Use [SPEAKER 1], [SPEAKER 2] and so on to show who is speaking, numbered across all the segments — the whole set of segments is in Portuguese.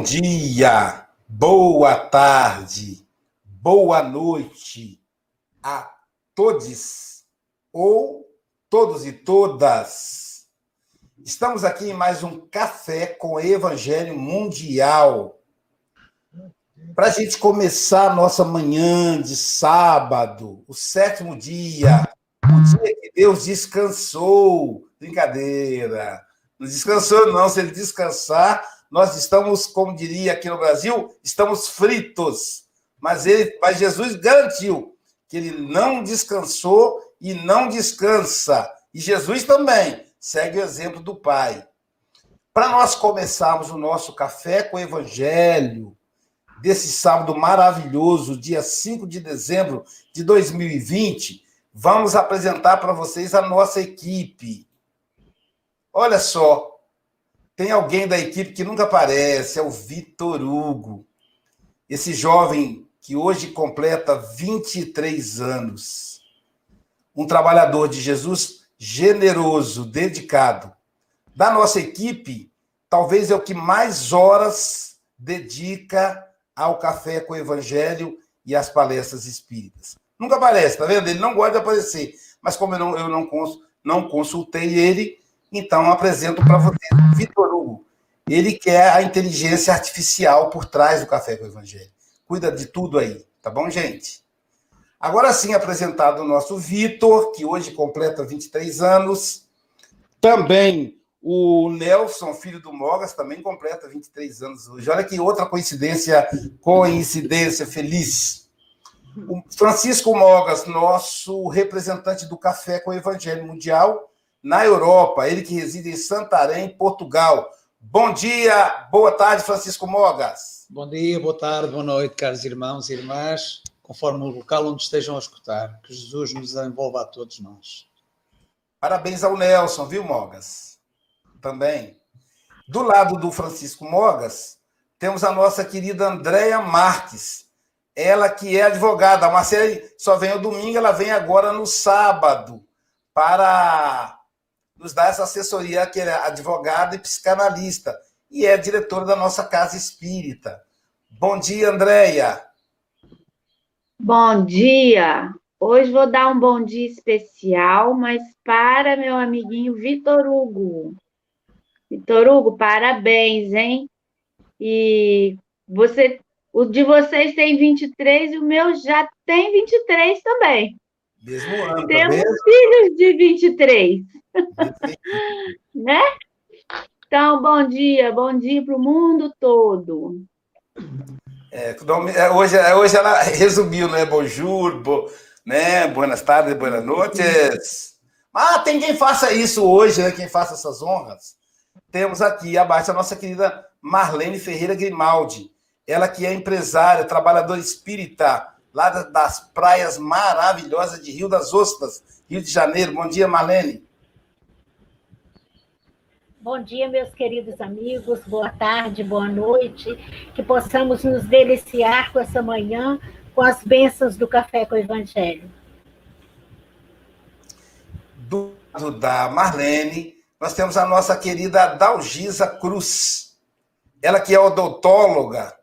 [SPEAKER 1] Bom dia, boa tarde, boa noite a todos ou todos e todas. Estamos aqui em mais um Café com Evangelho Mundial. Para a gente começar a nossa manhã de sábado, o sétimo dia, o dia que Deus descansou. Brincadeira. Não descansou, não. Se ele descansar, nós estamos, como diria aqui no Brasil, estamos fritos. Mas, ele, mas Jesus garantiu que ele não descansou e não descansa. E Jesus também segue o exemplo do Pai. Para nós começarmos o nosso café com o Evangelho, desse sábado maravilhoso, dia 5 de dezembro de 2020, vamos apresentar para vocês a nossa equipe. Olha só, tem alguém da equipe que nunca aparece, é o Vitor Hugo. Esse jovem que hoje completa 23 anos. Um trabalhador de Jesus generoso, dedicado. Da nossa equipe, talvez é o que mais horas dedica ao café com o evangelho e às palestras espíritas. Nunca aparece, tá vendo? Ele não gosta de aparecer. Mas como eu não, eu não, não consultei ele, então, apresento para vocês o Vitor Hugo. Ele que é a inteligência artificial por trás do Café com o Evangelho. Cuida de tudo aí, tá bom, gente? Agora sim, apresentado o nosso Vitor, que hoje completa 23 anos. Também o Nelson, filho do Mogas, também completa 23 anos hoje. Olha que outra coincidência, coincidência feliz. O Francisco Mogas, nosso representante do Café com o Evangelho Mundial, na Europa, ele que reside em Santarém, Portugal. Bom dia, boa tarde, Francisco Mogas.
[SPEAKER 2] Bom dia, boa tarde, boa noite, caros irmãos e irmãs, conforme o local onde estejam a escutar. Que Jesus nos envolva a todos nós.
[SPEAKER 1] Parabéns ao Nelson, viu, Mogas? Também. Do lado do Francisco Mogas, temos a nossa querida Andréia Marques. Ela que é advogada. A Marcela só vem no domingo, ela vem agora no sábado para nos dá essa assessoria, que é advogada e psicanalista, e é diretora da nossa casa espírita. Bom dia, Andréia.
[SPEAKER 3] Bom dia. Hoje vou dar um bom dia especial, mas para meu amiguinho Vitor Hugo. Vitor Hugo, parabéns, hein? E você, o de vocês tem 23 e o meu já tem 23 também.
[SPEAKER 1] Mesmo ano, tá
[SPEAKER 3] Temos filhos de 23. né? Então, bom dia, bom dia para o mundo todo.
[SPEAKER 1] É, é, hoje, é, hoje ela resumiu, né? Bonjour, bo, né? Buenas tardes, buenas noites. Ah, tem quem faça isso hoje, né? Quem faça essas honras. Temos aqui abaixo a nossa querida Marlene Ferreira Grimaldi. Ela que é empresária, trabalhadora espírita, lá das praias maravilhosas de Rio das Ostras, Rio de Janeiro. Bom dia, Marlene.
[SPEAKER 4] Bom dia, meus queridos amigos, boa tarde, boa noite, que possamos nos deliciar com essa manhã, com as bênçãos do Café com o Evangelho.
[SPEAKER 1] Do lado da Marlene, nós temos a nossa querida Dalgisa Cruz. Ela que é odontóloga,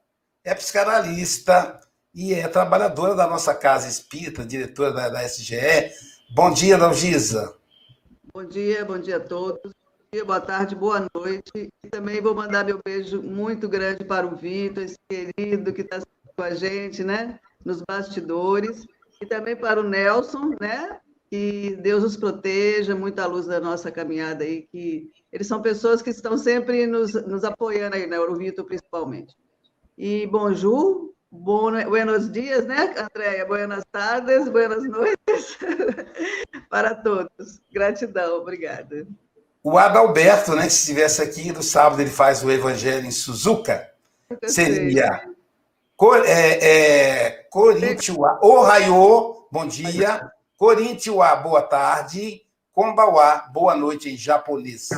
[SPEAKER 1] é psicanalista e é trabalhadora da nossa casa espírita, diretora da, da SGE. Bom dia, Dalgisa.
[SPEAKER 5] Bom dia, bom dia a todos dia, boa tarde, boa noite. E também vou mandar meu beijo muito grande para o Vitor, esse querido que está com a gente, né? Nos bastidores. E também para o Nelson, né? Que Deus os proteja, muita luz da nossa caminhada aí, que eles são pessoas que estão sempre nos, nos apoiando aí, né? O Vitor principalmente. E bonjour, buenos dias, né, Andréia? Buenas tardes, buenas noites para todos. Gratidão, obrigada.
[SPEAKER 1] O Adalberto, né, se estivesse aqui no sábado, ele faz o Evangelho em Suzuka, seria é, é, Ohio, bom dia, Corinthians, boa tarde, Kombawa, boa noite em japonês.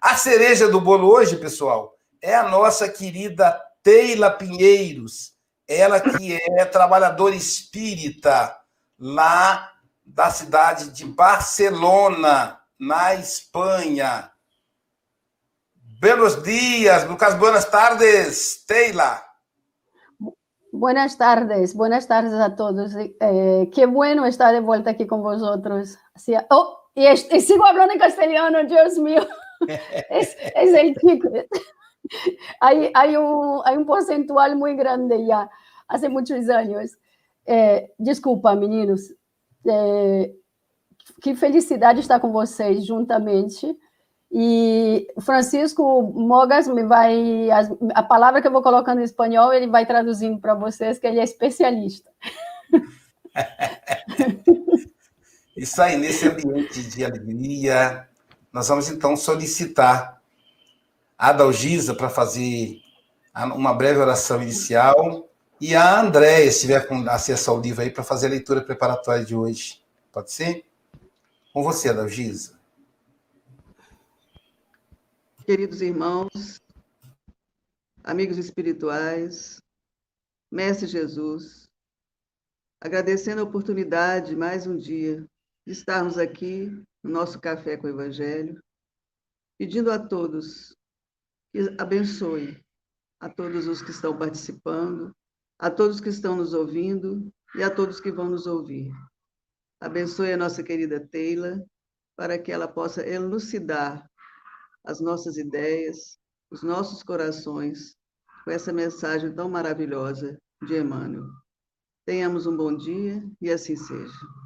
[SPEAKER 1] A cereja do bolo hoje, pessoal, é a nossa querida Teila Pinheiros, ela que é trabalhadora espírita lá da cidade de Barcelona, na Espanha. Buenos dias, Lucas, buenas tardes, Teila.
[SPEAKER 6] Buenas tardes, buenas tardes a todos. Eh, qué bueno estar de vuelta aquí con vosotros. Oh, y, sigo hablando en castellano, Dios mío. es, es, el chico. Hay, hay, un, hay un porcentual muy grande ya, hace muchos años. Eh, desculpa, meninos. Eh, que felicidade estar com vocês juntamente. E Francisco Mogas me vai. A, a, palavra que eu vou colocando em espanhol, ele vai traduzindo para vocês, que ele é especialista.
[SPEAKER 1] Isso aí, nesse ambiente de alegria, nós vamos então solicitar a Adalgisa para fazer uma breve oração inicial e a Andréia, se tiver com acesso ao livro aí, para fazer a leitura preparatória de hoje. Pode ser? Com você, Adalgisa.
[SPEAKER 5] queridos irmãos, amigos espirituais, Mestre Jesus, agradecendo a oportunidade mais um dia de estarmos aqui no nosso Café com o Evangelho, pedindo a todos que abençoe a todos os que estão participando, a todos que estão nos ouvindo e a todos que vão nos ouvir. Abençoe a nossa querida Teila, para que ela possa elucidar as nossas ideias, os nossos corações com essa mensagem tão maravilhosa de Emmanuel. Tenhamos um bom dia e assim seja.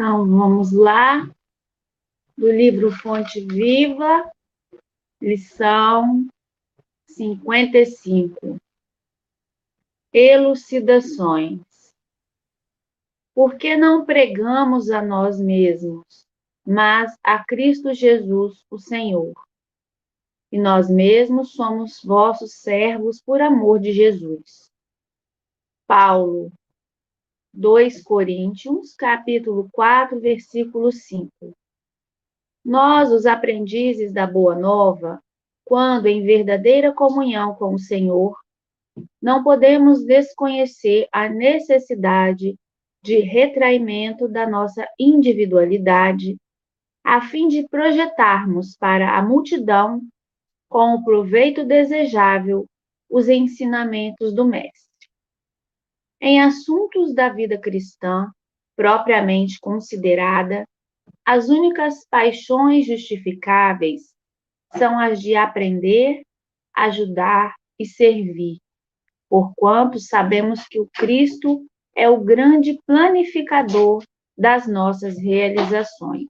[SPEAKER 3] Então, vamos lá. Do livro Fonte Viva, lição 55. Elucidações. Por que não pregamos a nós mesmos, mas a Cristo Jesus, o Senhor? E nós mesmos somos vossos servos por amor de Jesus. Paulo, 2 Coríntios, capítulo 4, versículo 5. Nós, os aprendizes da Boa Nova, quando em verdadeira comunhão com o Senhor, não podemos desconhecer a necessidade de retraimento da nossa individualidade, a fim de projetarmos para a multidão, com o proveito desejável, os ensinamentos do Mestre. Em assuntos da vida cristã, propriamente considerada, as únicas paixões justificáveis são as de aprender, ajudar e servir, porquanto sabemos que o Cristo é o grande planificador das nossas realizações.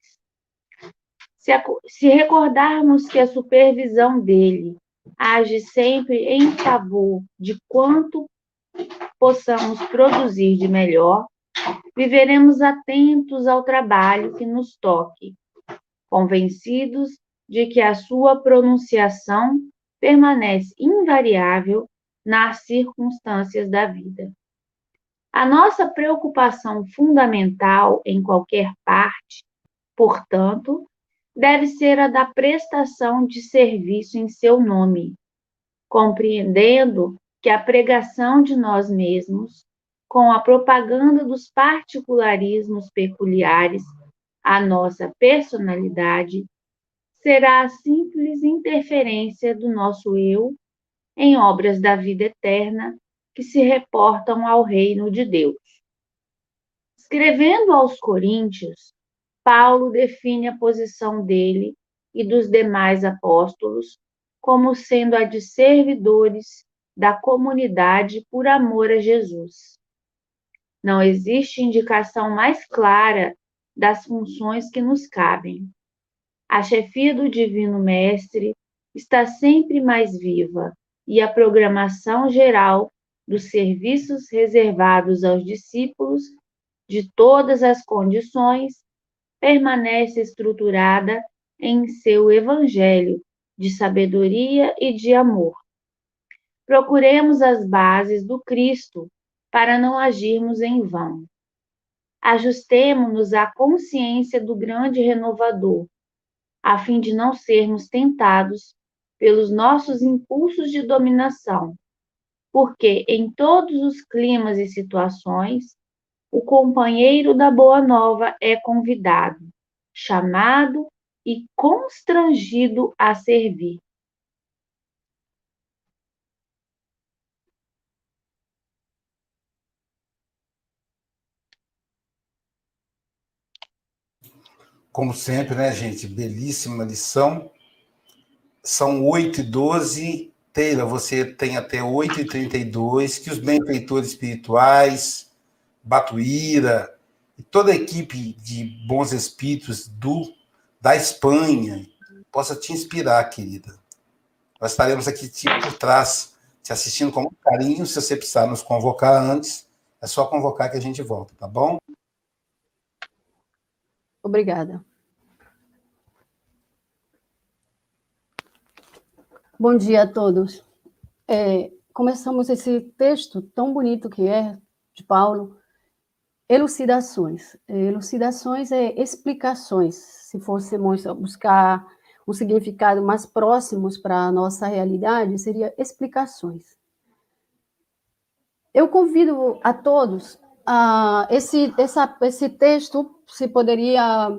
[SPEAKER 3] Se, se recordarmos que a supervisão dele age sempre em favor de quanto possamos produzir de melhor, viveremos atentos ao trabalho que nos toque, convencidos de que a sua pronunciação permanece invariável nas circunstâncias da vida. A nossa preocupação fundamental em qualquer parte, portanto, deve ser a da prestação de serviço em seu nome, compreendendo que a pregação de nós mesmos, com a propaganda dos particularismos peculiares à nossa personalidade, será a simples interferência do nosso eu em obras da vida eterna que se reportam ao reino de Deus. Escrevendo aos Coríntios, Paulo define a posição dele e dos demais apóstolos como sendo a de servidores da comunidade por amor a Jesus. Não existe indicação mais clara das funções que nos cabem. A chefia do Divino Mestre está sempre mais viva e a programação geral dos serviços reservados aos discípulos de todas as condições, permanece estruturada em seu evangelho de sabedoria e de amor. Procuremos as bases do Cristo para não agirmos em vão. Ajustemo-nos à consciência do grande renovador, a fim de não sermos tentados pelos nossos impulsos de dominação porque em todos os climas e situações, o companheiro da Boa Nova é convidado, chamado e constrangido a servir.
[SPEAKER 1] Como sempre, né, gente? Belíssima lição. São 8 e 12. Teila, você tem até 8 e 32. Que os benfeitores espirituais, Batuíra e toda a equipe de bons espíritos do da Espanha possa te inspirar, querida. Nós estaremos aqui por trás, te assistindo com muito carinho. Se você precisar nos convocar antes, é só convocar que a gente volta, tá bom?
[SPEAKER 6] Obrigada. Bom dia a todos. É, começamos esse texto tão bonito que é, de Paulo, elucidações. Elucidações é explicações. Se fôssemos buscar um significado mais próximos para a nossa realidade, seria explicações. Eu convido a todos a esse, essa, esse texto se poderia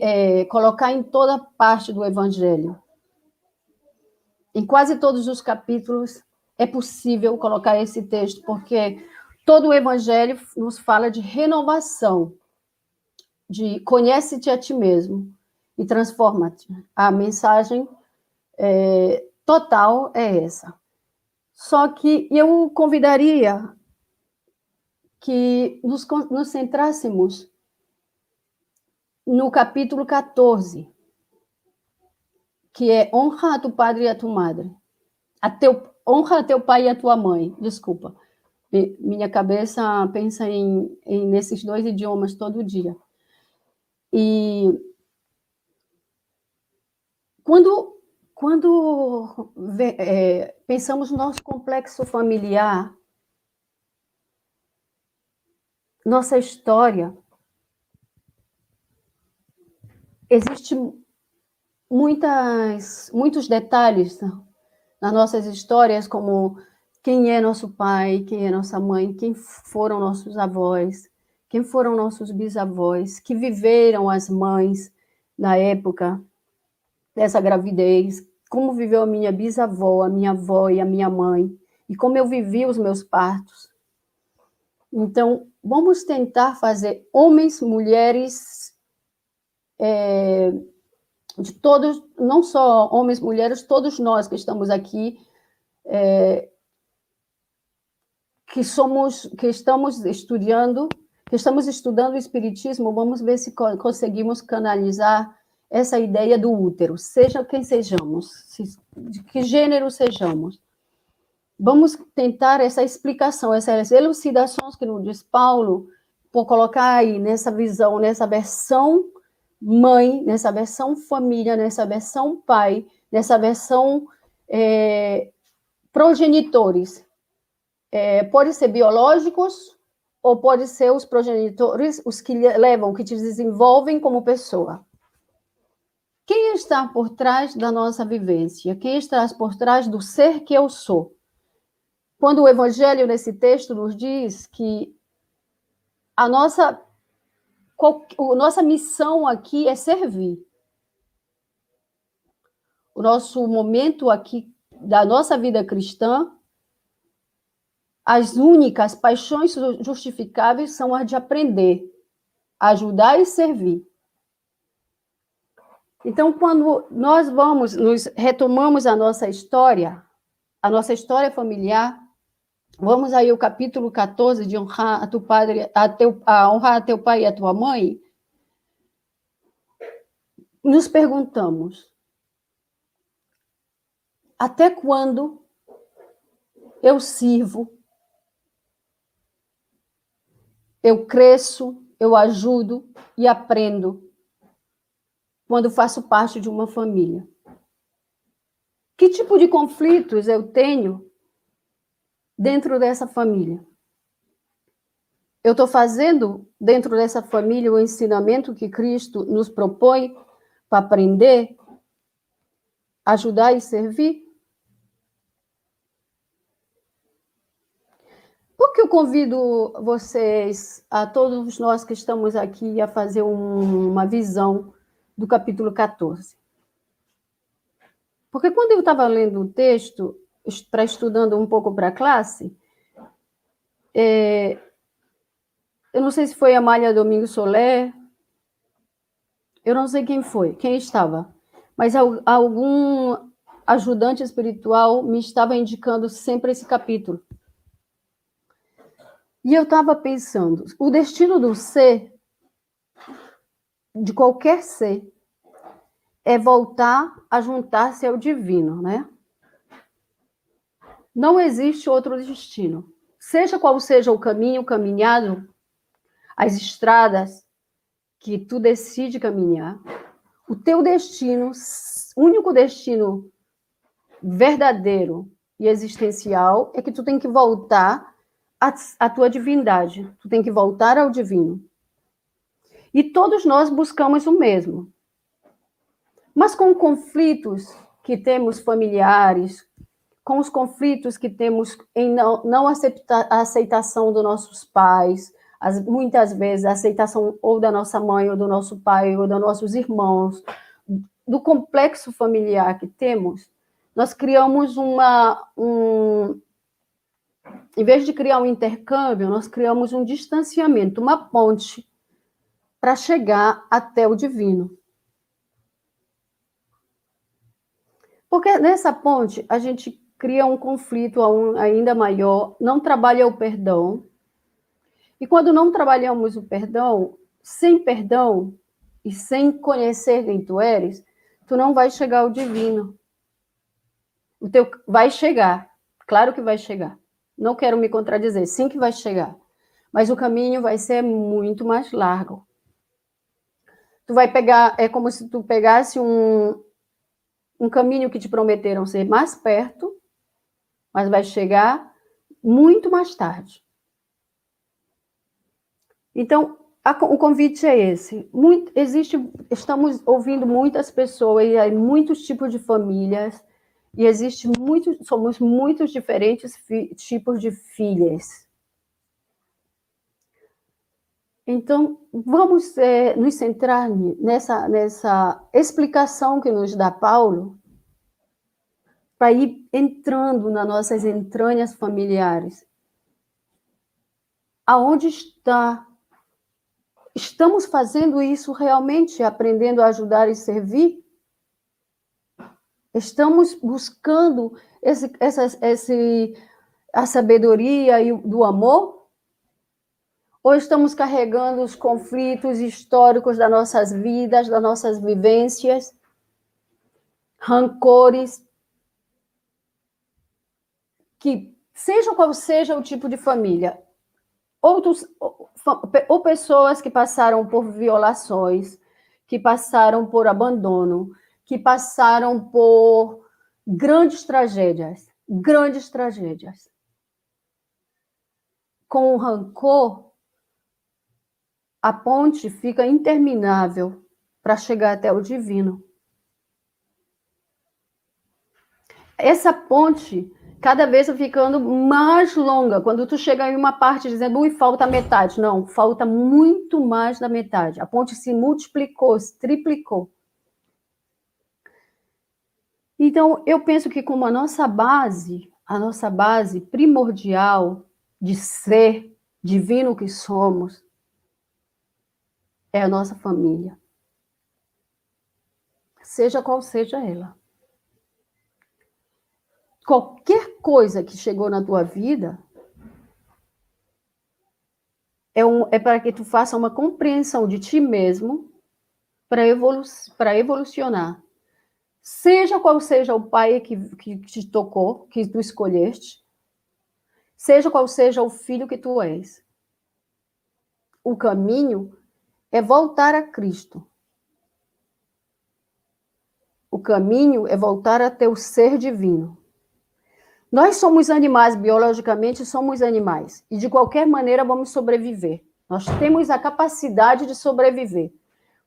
[SPEAKER 6] é, colocar em toda parte do Evangelho em quase todos os capítulos é possível colocar esse texto, porque todo o Evangelho nos fala de renovação, de conhece-te a ti mesmo e transforma-te. A mensagem é, total é essa. Só que eu convidaria que nos, nos centrássemos no capítulo 14, que é honra a tu padre e a tua madre. A teu, honra a teu pai e a tua mãe. Desculpa. Minha cabeça pensa em, em nesses dois idiomas todo dia. E quando quando é, pensamos no nosso complexo familiar, nossa história, existe muitas, muitos detalhes nas nossas histórias, como quem é nosso pai, quem é nossa mãe, quem foram nossos avós, quem foram nossos bisavós, que viveram as mães na época dessa gravidez, como viveu a minha bisavó, a minha avó e a minha mãe, e como eu vivi os meus partos. Então, vamos tentar fazer homens, mulheres, é, de todos, não só homens, mulheres, todos nós que estamos aqui, é, que somos, que estamos estudando, que estamos estudando o espiritismo, vamos ver se conseguimos canalizar essa ideia do útero, seja quem sejamos, de que gênero sejamos. Vamos tentar essa explicação, essas elucidações que nos diz Paulo, por colocar aí nessa visão, nessa versão mãe, nessa versão família, nessa versão pai, nessa versão é, progenitores. É, pode ser biológicos ou pode ser os progenitores, os que levam, que te desenvolvem como pessoa. Quem está por trás da nossa vivência? Quem está por trás do ser que eu sou? Quando o Evangelho, nesse texto, nos diz que a nossa a nossa missão aqui é servir. O nosso momento aqui da nossa vida cristã, as únicas paixões justificáveis são as de aprender, ajudar e servir. Então, quando nós vamos, nos retomamos a nossa história, a nossa história familiar, Vamos aí ao capítulo 14 de honrar a teu padre, a, teu, a honrar a teu pai e a tua mãe. Nos perguntamos: até quando eu sirvo, eu cresço, eu ajudo e aprendo quando faço parte de uma família? Que tipo de conflitos eu tenho dentro dessa família. Eu estou fazendo dentro dessa família o ensinamento que Cristo nos propõe para aprender, ajudar e servir? Porque convido vocês, a todos nós que estamos aqui, a fazer um, uma visão do capítulo 14. Porque quando eu estava lendo o texto, para estudando um pouco para a classe, é, eu não sei se foi a Malha Domingo Soler, eu não sei quem foi, quem estava, mas algum ajudante espiritual me estava indicando sempre esse capítulo. E eu estava pensando, o destino do ser, de qualquer ser, é voltar a juntar-se ao divino, né? Não existe outro destino. Seja qual seja o caminho caminhado, as estradas que tu decide caminhar, o teu destino, único destino verdadeiro e existencial é que tu tem que voltar a, a tua divindade, tu tem que voltar ao divino. E todos nós buscamos o mesmo. Mas com conflitos que temos familiares, com os conflitos que temos em não, não a aceitação dos nossos pais, as, muitas vezes a aceitação ou da nossa mãe, ou do nosso pai, ou dos nossos irmãos, do complexo familiar que temos, nós criamos uma, um, em vez de criar um intercâmbio, nós criamos um distanciamento, uma ponte para chegar até o divino. Porque nessa ponte a gente cria um conflito ainda maior, não trabalha o perdão. E quando não trabalhamos o perdão, sem perdão e sem conhecer quem tu eres, tu não vai chegar ao divino. O teu vai chegar, claro que vai chegar. Não quero me contradizer, sim que vai chegar. Mas o caminho vai ser muito mais largo. Tu vai pegar, é como se tu pegasse um, um caminho que te prometeram ser mais perto, mas vai chegar muito mais tarde. Então, a, o convite é esse. Muito, existe, estamos ouvindo muitas pessoas e muitos tipos de famílias e existe muito, somos muitos diferentes tipos de filhas. Então, vamos é, nos centrar nessa, nessa explicação que nos dá Paulo, para ir entrando nas nossas entranhas familiares. Aonde está? Estamos fazendo isso realmente, aprendendo a ajudar e servir? Estamos buscando esse, essa, esse, a sabedoria e do amor? Ou estamos carregando os conflitos históricos das nossas vidas, das nossas vivências, rancores, que, seja qual seja o tipo de família, outros, ou pessoas que passaram por violações, que passaram por abandono, que passaram por grandes tragédias, grandes tragédias. Com o rancor, a ponte fica interminável para chegar até o divino. Essa ponte cada vez ficando mais longa. Quando tu chega em uma parte dizendo, ui, falta metade. Não, falta muito mais da metade. A ponte se multiplicou, se triplicou. Então, eu penso que como a nossa base, a nossa base primordial de ser divino que somos, é a nossa família. Seja qual seja ela. Qualquer coisa que chegou na tua vida é, um, é para que tu faça uma compreensão de ti mesmo para evolu evolucionar Seja qual seja o pai que, que te tocou, que tu escolheste, seja qual seja o filho que tu és. O caminho é voltar a Cristo. O caminho é voltar a teu ser divino. Nós somos animais, biologicamente somos animais, e de qualquer maneira vamos sobreviver. Nós temos a capacidade de sobreviver,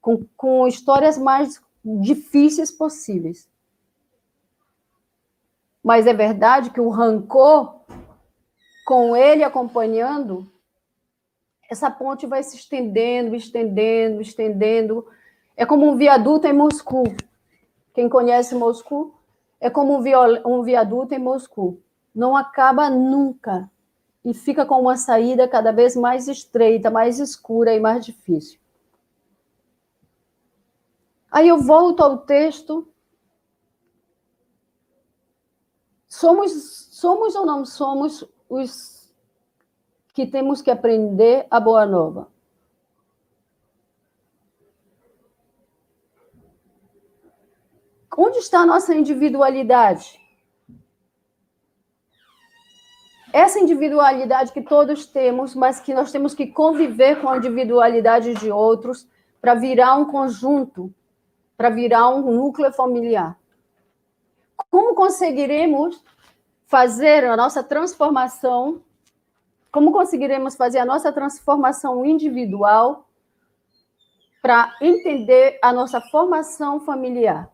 [SPEAKER 6] com, com histórias mais difíceis possíveis. Mas é verdade que o rancor com ele acompanhando, essa ponte vai se estendendo, estendendo, estendendo. É como um viaduto em Moscou. Quem conhece Moscou? É como um, viaduto em Moscou. Não acaba nunca. E fica com uma saída cada vez mais estreita, mais escura e mais difícil. Aí eu volto ao texto. Somos, somos ou não somos os que temos que aprender a boa nova? Onde está a nossa individualidade? Essa individualidade que todos temos, mas que nós temos que conviver com a individualidade de outros para virar um conjunto, para virar um núcleo familiar. Como conseguiremos fazer a nossa transformação? Como conseguiremos fazer a nossa transformação individual para entender a nossa formação familiar?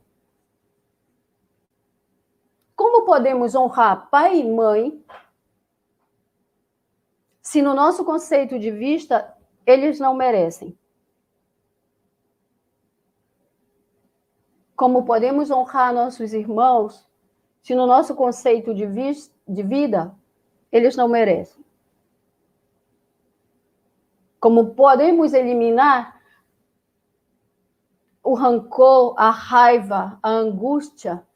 [SPEAKER 6] Como podemos honrar pai e mãe se no nosso conceito de vista eles não merecem? Como podemos honrar nossos irmãos se no nosso conceito de, de vida eles não merecem? Como podemos eliminar o rancor, a raiva, a angústia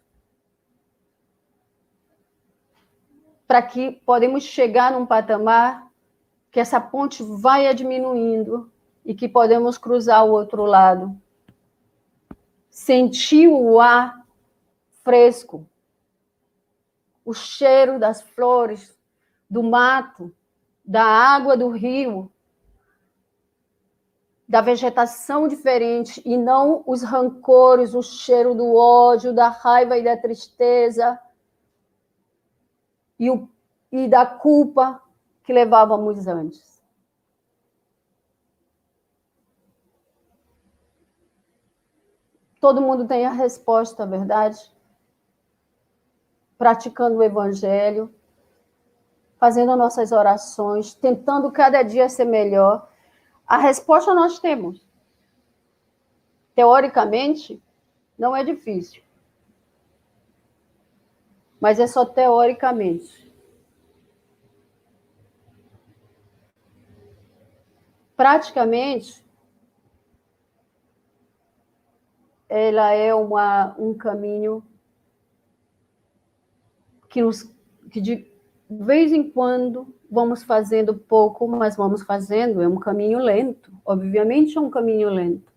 [SPEAKER 6] para que podemos chegar num patamar que essa ponte vai diminuindo e que podemos cruzar o outro lado. Sentir o ar fresco, o cheiro das flores, do mato, da água do rio, da vegetação diferente e não os rancores, o cheiro do ódio, da raiva e da tristeza e, o, e da culpa que levávamos antes. Todo mundo tem a resposta, verdade? Praticando o evangelho, fazendo nossas orações, tentando cada dia ser melhor. A resposta nós temos. Teoricamente, não é difícil mas é só teoricamente. Praticamente, ela é uma, um caminho que, nos, que de vez em quando vamos fazendo pouco, mas vamos fazendo, é um caminho lento. Obviamente é um caminho lento.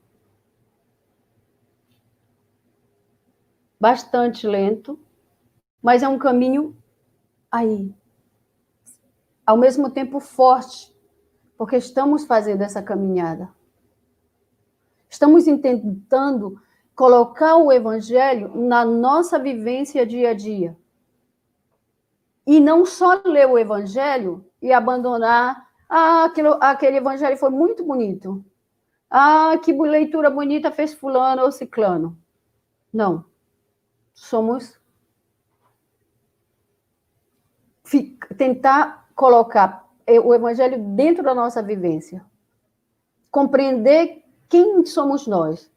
[SPEAKER 6] Bastante lento, mas é um caminho aí, ao mesmo tempo forte, porque estamos fazendo essa caminhada. Estamos tentando colocar o evangelho na nossa vivência dia a dia. E não só ler o evangelho e abandonar, ah, aquilo, aquele evangelho foi muito bonito. Ah, que leitura bonita fez fulano ou ciclano. Não. Somos tentar colocar é, o evangelho dentro da nossa vivência. Compreender quem somos nós.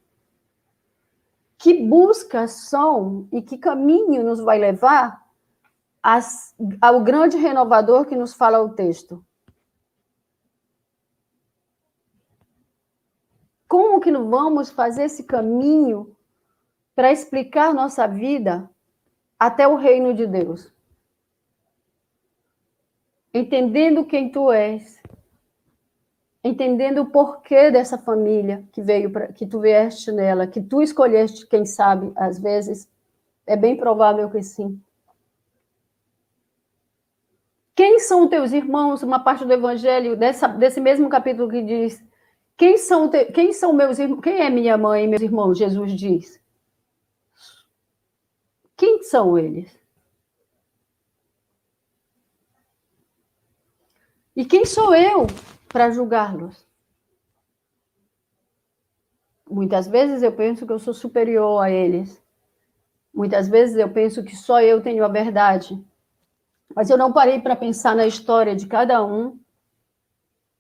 [SPEAKER 6] Que buscas são e que caminho nos vai levar as, ao grande renovador que nos fala o texto. Como que vamos fazer esse caminho para explicar nossa vida até o reino de Deus? Entendendo quem tu és, entendendo o porquê dessa família que veio para que tu vieste nela, que tu escolheste, quem sabe, às vezes é bem provável que sim. Quem são teus irmãos? Uma parte do evangelho dessa, desse mesmo capítulo que diz: quem são te, quem são meus irmãos? Quem é minha mãe e meus irmãos? Jesus diz. Quem são eles? E quem sou eu para julgá-los? Muitas vezes eu penso que eu sou superior a eles. Muitas vezes eu penso que só eu tenho a verdade. Mas eu não parei para pensar na história de cada um.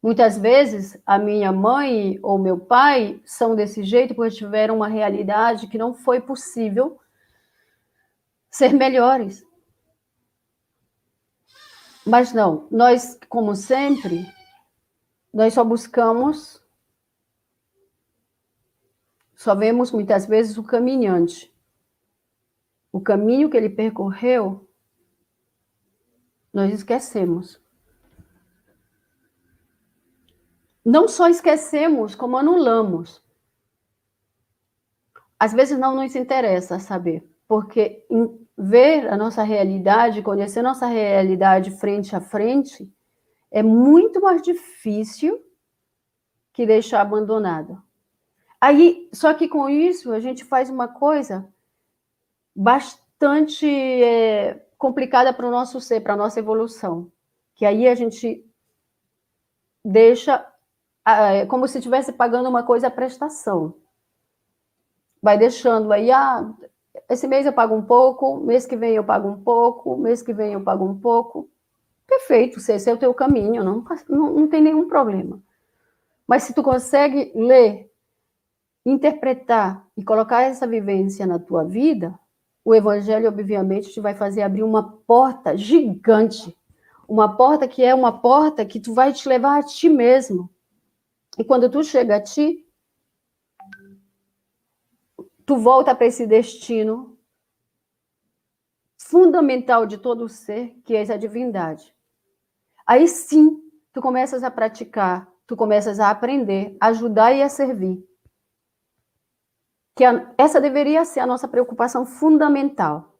[SPEAKER 6] Muitas vezes, a minha mãe ou meu pai são desse jeito porque tiveram uma realidade que não foi possível ser melhores. Mas não, nós, como sempre, nós só buscamos, só vemos muitas vezes o caminhante. O caminho que ele percorreu, nós esquecemos. Não só esquecemos, como anulamos. Às vezes não nos interessa saber, porque ver a nossa realidade, conhecer nossa realidade frente a frente, é muito mais difícil que deixar abandonado. Aí, só que com isso a gente faz uma coisa bastante é, complicada para o nosso ser, para a nossa evolução, que aí a gente deixa é como se estivesse pagando uma coisa a prestação. Vai deixando aí, ah, esse mês eu pago um pouco, mês que vem eu pago um pouco, mês que vem eu pago um pouco. Perfeito, se esse é o teu caminho, não, não, não tem nenhum problema. Mas se tu consegue ler, interpretar e colocar essa vivência na tua vida, o evangelho, obviamente, te vai fazer abrir uma porta gigante. Uma porta que é uma porta que tu vai te levar a ti mesmo. E quando tu chega a ti, tu volta para esse destino fundamental de todo ser, que é a divindade. Aí sim, tu começas a praticar, tu começas a aprender, a ajudar e a servir. Que a, essa deveria ser a nossa preocupação fundamental.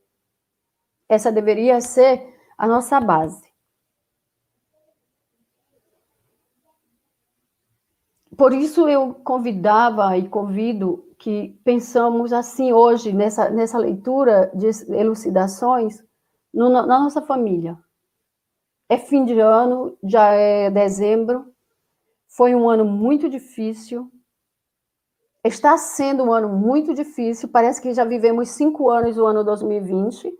[SPEAKER 6] Essa deveria ser a nossa base. Por isso eu convidava e convido que pensamos assim hoje, nessa, nessa leitura de elucidações, no, na nossa família. É fim de ano, já é dezembro, foi um ano muito difícil, está sendo um ano muito difícil, parece que já vivemos cinco anos do ano 2020,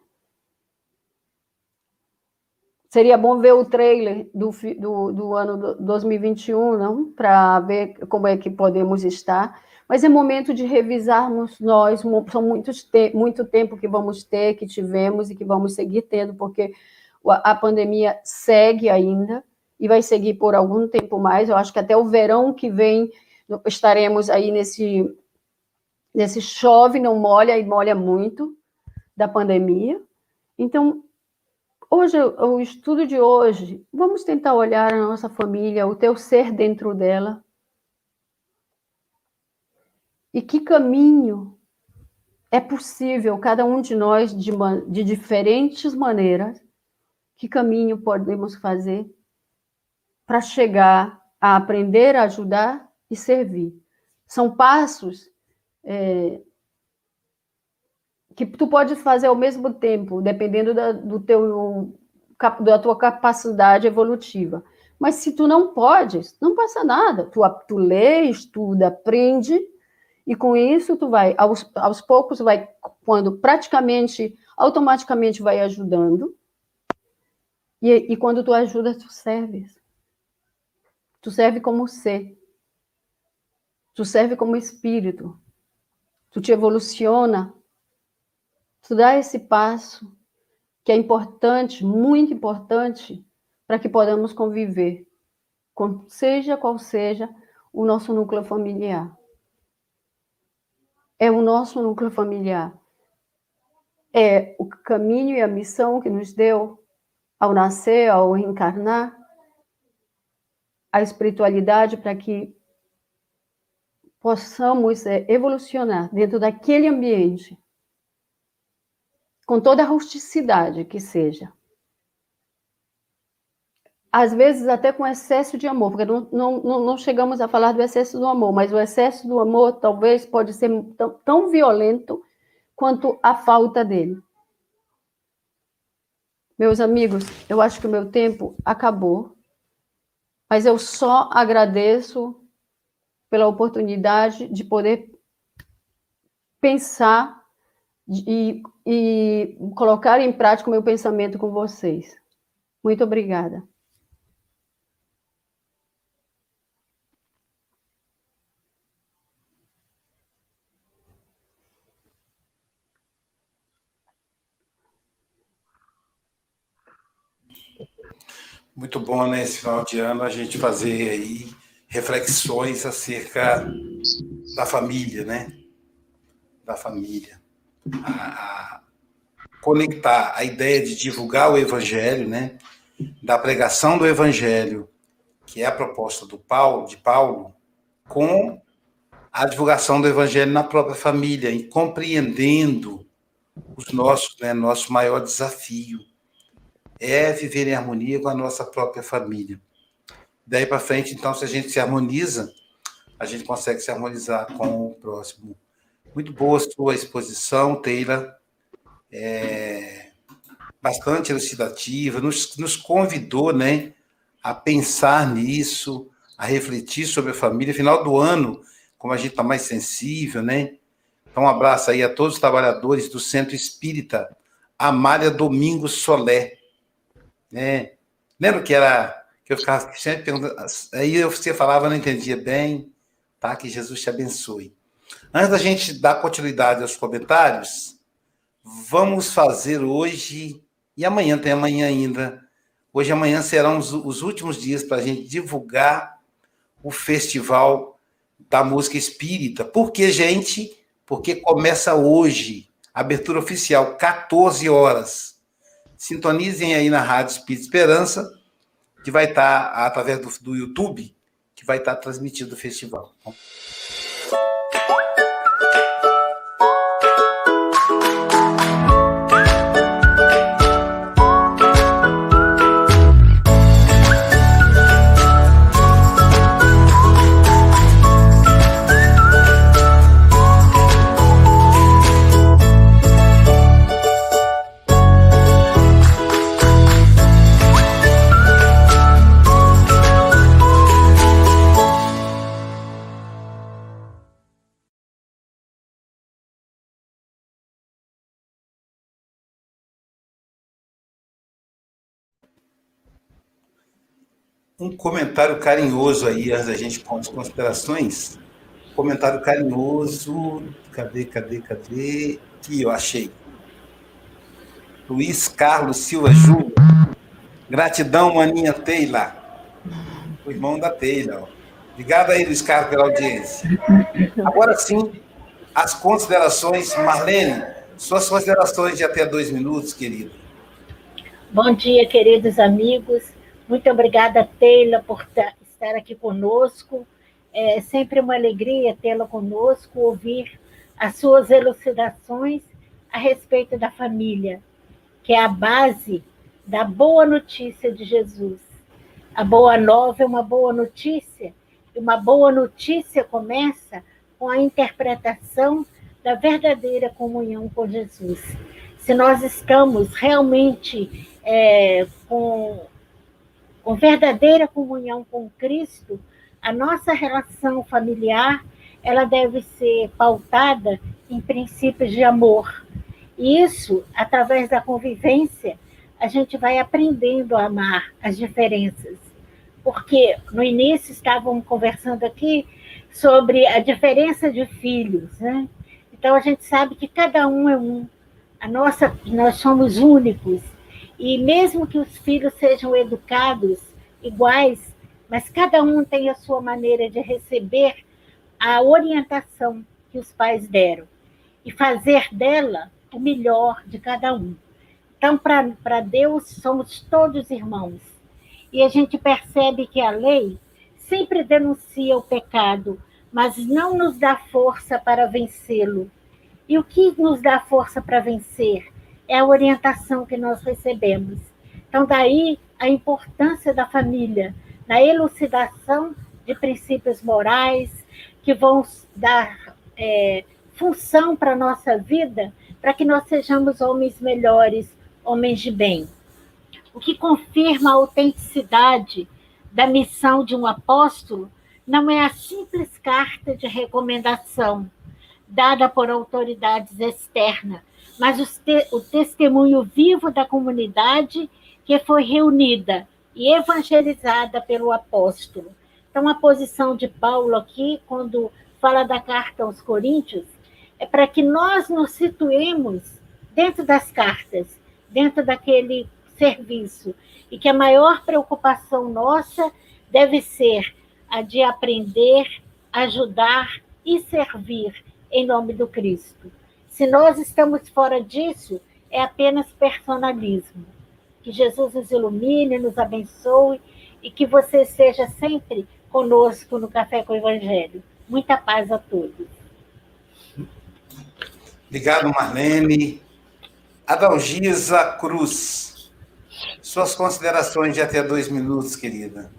[SPEAKER 6] Seria bom ver o trailer do, do, do ano 2021, não? Para ver como é que podemos estar. Mas é momento de revisarmos nós, são muitos te muito tempo que vamos ter, que tivemos e que vamos seguir tendo, porque a pandemia segue ainda e vai seguir por algum tempo mais. Eu acho que até o verão que vem estaremos aí nesse, nesse chove, não molha e molha muito da pandemia. Então, Hoje, o estudo de hoje, vamos tentar olhar a nossa família, o teu ser dentro dela. E que caminho é possível, cada um de nós, de, de diferentes maneiras, que caminho podemos fazer para chegar a aprender, a ajudar e servir. São passos é, que tu pode fazer ao mesmo tempo, dependendo da, do teu, da tua capacidade evolutiva. Mas se tu não podes, não passa nada. Tu, tu lê, estuda, aprende, e com isso tu vai, aos, aos poucos, vai, quando praticamente, automaticamente vai ajudando, e, e quando tu ajuda, tu serves. Tu serve como ser. Tu serve como espírito. Tu te evoluciona Tu dá esse passo que é importante, muito importante, para que podamos conviver, com, seja qual seja o nosso núcleo familiar. É o nosso núcleo familiar. É o caminho e a missão que nos deu ao nascer, ao reencarnar, a espiritualidade para que possamos é, evolucionar dentro daquele ambiente com toda a rusticidade que seja. Às vezes até com excesso de amor, porque não, não, não chegamos a falar do excesso do amor, mas o excesso do amor talvez pode ser tão, tão violento quanto a falta dele. Meus amigos, eu acho que o meu tempo acabou, mas eu só agradeço pela oportunidade de poder pensar e, e colocar em prática o meu pensamento com vocês. Muito obrigada.
[SPEAKER 1] Muito bom, né, esse final de ano, a gente fazer aí reflexões acerca da família, né? Da família. A, conectar a ideia de divulgar o evangelho, né? Da pregação do evangelho, que é a proposta do Paulo, de Paulo, com a divulgação do evangelho na própria família e compreendendo os nossos, né, nosso maior desafio é viver em harmonia com a nossa própria família. Daí para frente, então, se a gente se harmoniza, a gente consegue se harmonizar com o próximo. Muito boa sua exposição, Teila. É bastante elucidativa, nos, nos convidou né, a pensar nisso, a refletir sobre a família. Final do ano, como a gente está mais sensível, né? Então, um abraço aí a todos os trabalhadores do Centro Espírita Amália Domingos Solé. Né? Lembra que era que eu ficava sempre perguntando, aí você falava, eu não entendia bem, tá? Que Jesus te abençoe. Antes da gente dar continuidade aos comentários, vamos fazer hoje, e amanhã tem amanhã ainda, hoje e amanhã serão os, os últimos dias para a gente divulgar o Festival da Música Espírita. Por que, gente? Porque começa hoje, abertura oficial, 14 horas. Sintonizem aí na Rádio Espírita Esperança, que vai estar, tá, através do, do YouTube, que vai estar tá transmitido o festival. Um comentário carinhoso aí, antes da gente com as considerações. Comentário carinhoso. Cadê, cadê, cadê? Aqui, eu achei. Luiz Carlos Silva Júnior. Gratidão, maninha Teila. O irmão da Teila. Obrigado aí, Luiz Carlos, pela audiência. Agora sim, as considerações. Marlene, suas considerações de até dois minutos, querido.
[SPEAKER 4] Bom dia, queridos amigos. Muito obrigada, Teila, por estar aqui conosco. É sempre uma alegria tê-la conosco, ouvir as suas elucidações a respeito da família, que é a base da boa notícia de Jesus. A boa nova é uma boa notícia, e uma boa notícia começa com a interpretação da verdadeira comunhão com Jesus. Se nós estamos realmente é, com com verdadeira comunhão com Cristo, a nossa relação familiar ela deve ser pautada em princípios de amor. E isso, através da convivência, a gente vai aprendendo a amar as diferenças. Porque no início estavam conversando aqui sobre a diferença de filhos, né? Então a gente sabe que cada um é um. A nossa, nós somos únicos e mesmo que os filhos sejam educados iguais, mas cada um tem a sua maneira de receber a orientação que os pais deram e fazer dela o melhor de cada um. Então, para Deus, somos todos irmãos. E a gente percebe que a lei sempre denuncia o pecado, mas não nos dá força para vencê-lo. E o que nos dá força para vencer? É a orientação que nós recebemos. Então, daí a importância da família na elucidação de princípios morais que vão dar é, função para a nossa vida, para que nós sejamos homens melhores, homens de bem. O que confirma a autenticidade da missão de um apóstolo não é a simples carta de recomendação dada por autoridades externas, mas te, o testemunho vivo da comunidade que foi reunida e evangelizada pelo apóstolo. Então, a posição de Paulo aqui, quando fala da carta aos Coríntios, é para que nós nos situemos dentro das cartas, dentro daquele serviço, e que a maior preocupação nossa deve ser a de aprender, ajudar e servir em nome do Cristo. Se nós estamos fora disso, é apenas personalismo. Que Jesus nos ilumine, nos abençoe e que você seja sempre conosco no Café com o Evangelho. Muita paz a todos.
[SPEAKER 1] Obrigado, Marlene. Adalgisa Cruz, suas considerações de até dois minutos, querida.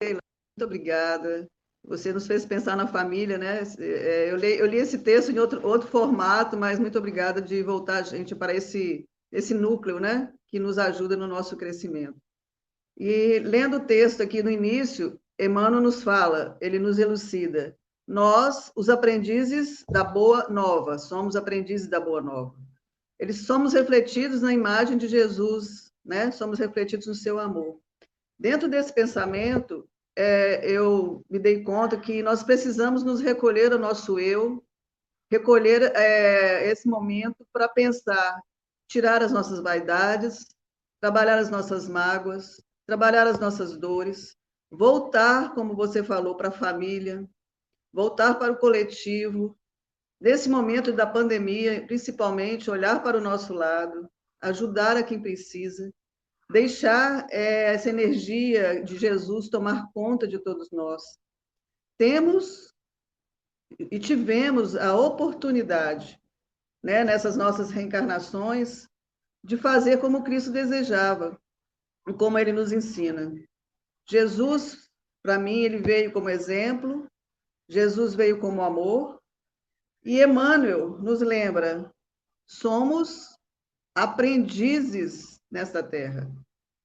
[SPEAKER 5] Muito obrigada. Você nos fez pensar na família, né? É, eu li, eu li esse texto em outro, outro formato, mas muito obrigada de voltar, gente, para esse, esse núcleo, né? Que nos ajuda no nosso crescimento. E lendo o texto aqui no início, Emmanuel nos fala, ele nos elucida. Nós, os aprendizes da Boa Nova, somos aprendizes da Boa Nova. Eles somos refletidos na imagem de Jesus, né? Somos refletidos no seu amor. Dentro desse pensamento, é, eu me dei conta que nós precisamos nos recolher ao nosso eu, recolher é, esse momento para pensar, tirar as nossas vaidades, trabalhar as nossas mágoas, trabalhar as nossas dores, voltar, como você falou, para a família, voltar para o coletivo, nesse momento da pandemia, principalmente, olhar para o nosso lado, ajudar a quem precisa, deixar é, essa energia de Jesus tomar conta de todos nós. Temos e tivemos a oportunidade, né, nessas nossas reencarnações, de fazer como Cristo desejava como ele nos ensina. Jesus, para mim, ele veio como exemplo, Jesus veio como amor, e Emmanuel nos lembra: somos aprendizes nesta terra.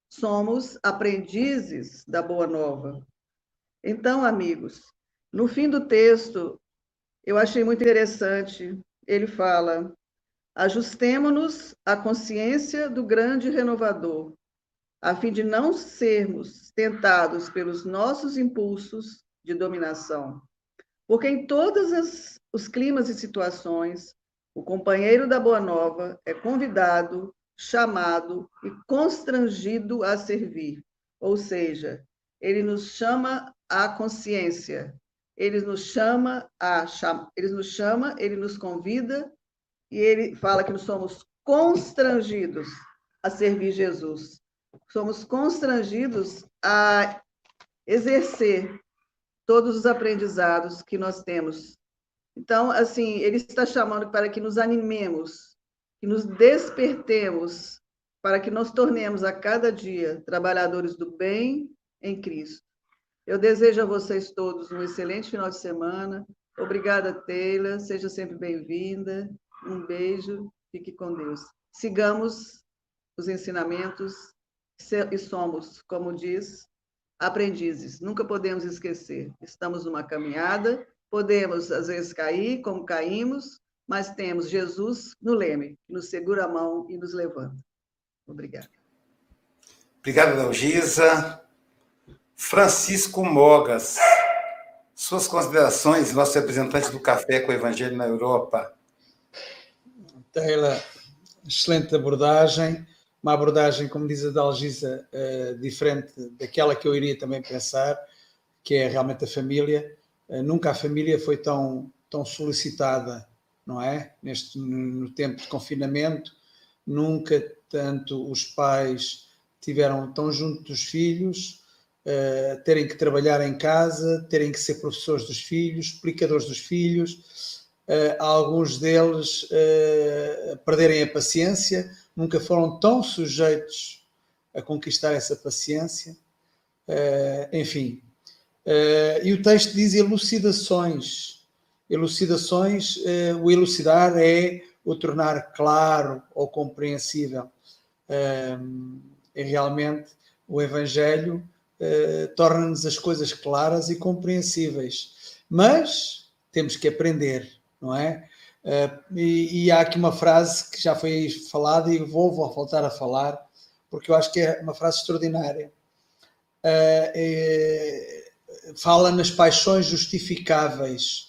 [SPEAKER 5] Somos aprendizes da Boa Nova. Então, amigos, no fim do texto, eu achei muito interessante. Ele fala: ajustemo-nos à consciência do grande renovador, a fim de não sermos tentados pelos nossos impulsos de dominação. Porque em todos os climas e situações, o companheiro da Boa Nova é convidado chamado e constrangido a servir. Ou seja, ele nos chama à consciência, ele nos chama a ele nos chama, ele nos convida e ele fala que nós somos constrangidos a servir Jesus. Somos constrangidos a exercer todos os aprendizados que nós temos. Então, assim, ele está chamando para que nos animemos que nos despertemos para que nos tornemos a cada dia trabalhadores do bem em Cristo. Eu desejo a vocês todos um excelente final de semana. Obrigada, Teila. Seja sempre bem-vinda. Um beijo. Fique com Deus. Sigamos os ensinamentos e somos, como diz, aprendizes. Nunca podemos esquecer. Estamos numa caminhada. Podemos, às vezes, cair, como caímos, mas temos Jesus no leme, que nos segura a mão e nos levanta. Obrigada.
[SPEAKER 1] Obrigado, Dalgisa. Francisco Mogas, suas considerações, nosso representante do Café com o Evangelho na Europa.
[SPEAKER 2] Taylor, excelente abordagem, uma abordagem, como diz a Dalgisa, uh, diferente daquela que eu iria também pensar, que é realmente a família. Uh, nunca a família foi tão, tão solicitada não é? Neste, no tempo de confinamento, nunca tanto os pais tiveram tão junto dos filhos, uh, terem que trabalhar em casa, terem que ser professores dos filhos, explicadores dos filhos, uh, alguns deles uh, perderem a paciência, nunca foram tão sujeitos a conquistar essa paciência, enfim. e o texto diz elucidações, elucidações, eh, o elucidar é o tornar claro ou compreensível. É realmente o Evangelho eh, torna-nos as coisas claras e compreensíveis. Mas temos que aprender, não é? Uh, e, e, há aqui uma frase que já foi falada e vou, vou voltar a falar, porque eu acho que é uma frase extraordinária. É, fala nas paixões justificáveis.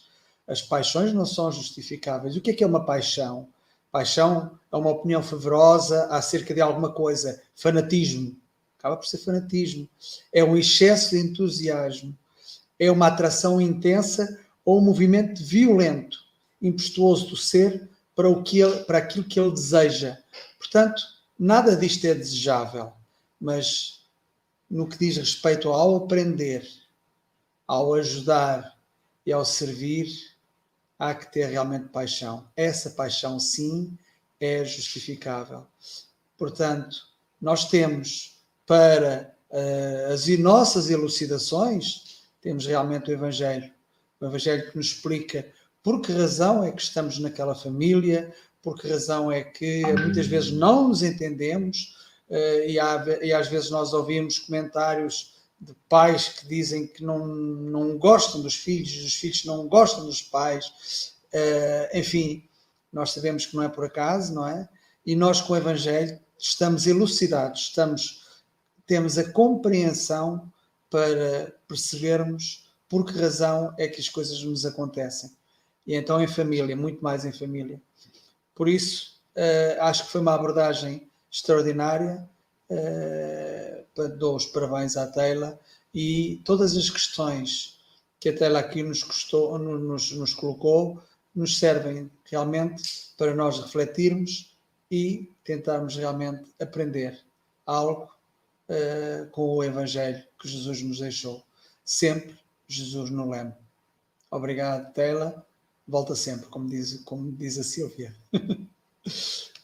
[SPEAKER 2] As paixões não são justificáveis. O que é que é uma paixão? Paixão é uma opinião fervorosa acerca de alguma coisa. Fanatismo. Acaba por ser fanatismo. É um excesso de entusiasmo. É uma atração intensa ou um movimento violento impetuoso do ser para, o que ele, para aquilo que ele deseja. Portanto, nada disto é desejável, mas no que diz respeito ao aprender, ao ajudar e ao servir, há que ter realmente paixão. Essa paixão, sim, é justificável. Portanto, nós temos para uh, as nossas elucidações, temos realmente o Evangelho. O Evangelho que nos explica por que razão é que estamos naquela família, por que razão é que muitas vezes não nos entendemos eh, e, há, e às vezes nós ouvimos comentários de pais que dizem que não, não gostam dos filhos, os filhos não gostam dos pais, uh, enfim, nós sabemos que não é por acaso, não é? E nós com o Evangelho estamos elucidados, estamos, temos a compreensão para percebermos por que razão é que as coisas nos acontecem e então em família, muito mais em família. Por isso, uh, acho que foi uma abordagem extraordinária. Uh, dou os parabéns à Teila e todas as questões que a Teila aqui nos, custou, nos, nos colocou nos servem realmente para nós refletirmos e tentarmos realmente aprender algo uh, com o Evangelho que Jesus nos deixou. Sempre Jesus no leme. Obrigado, Teila volta sempre, como diz, como diz a Silvia.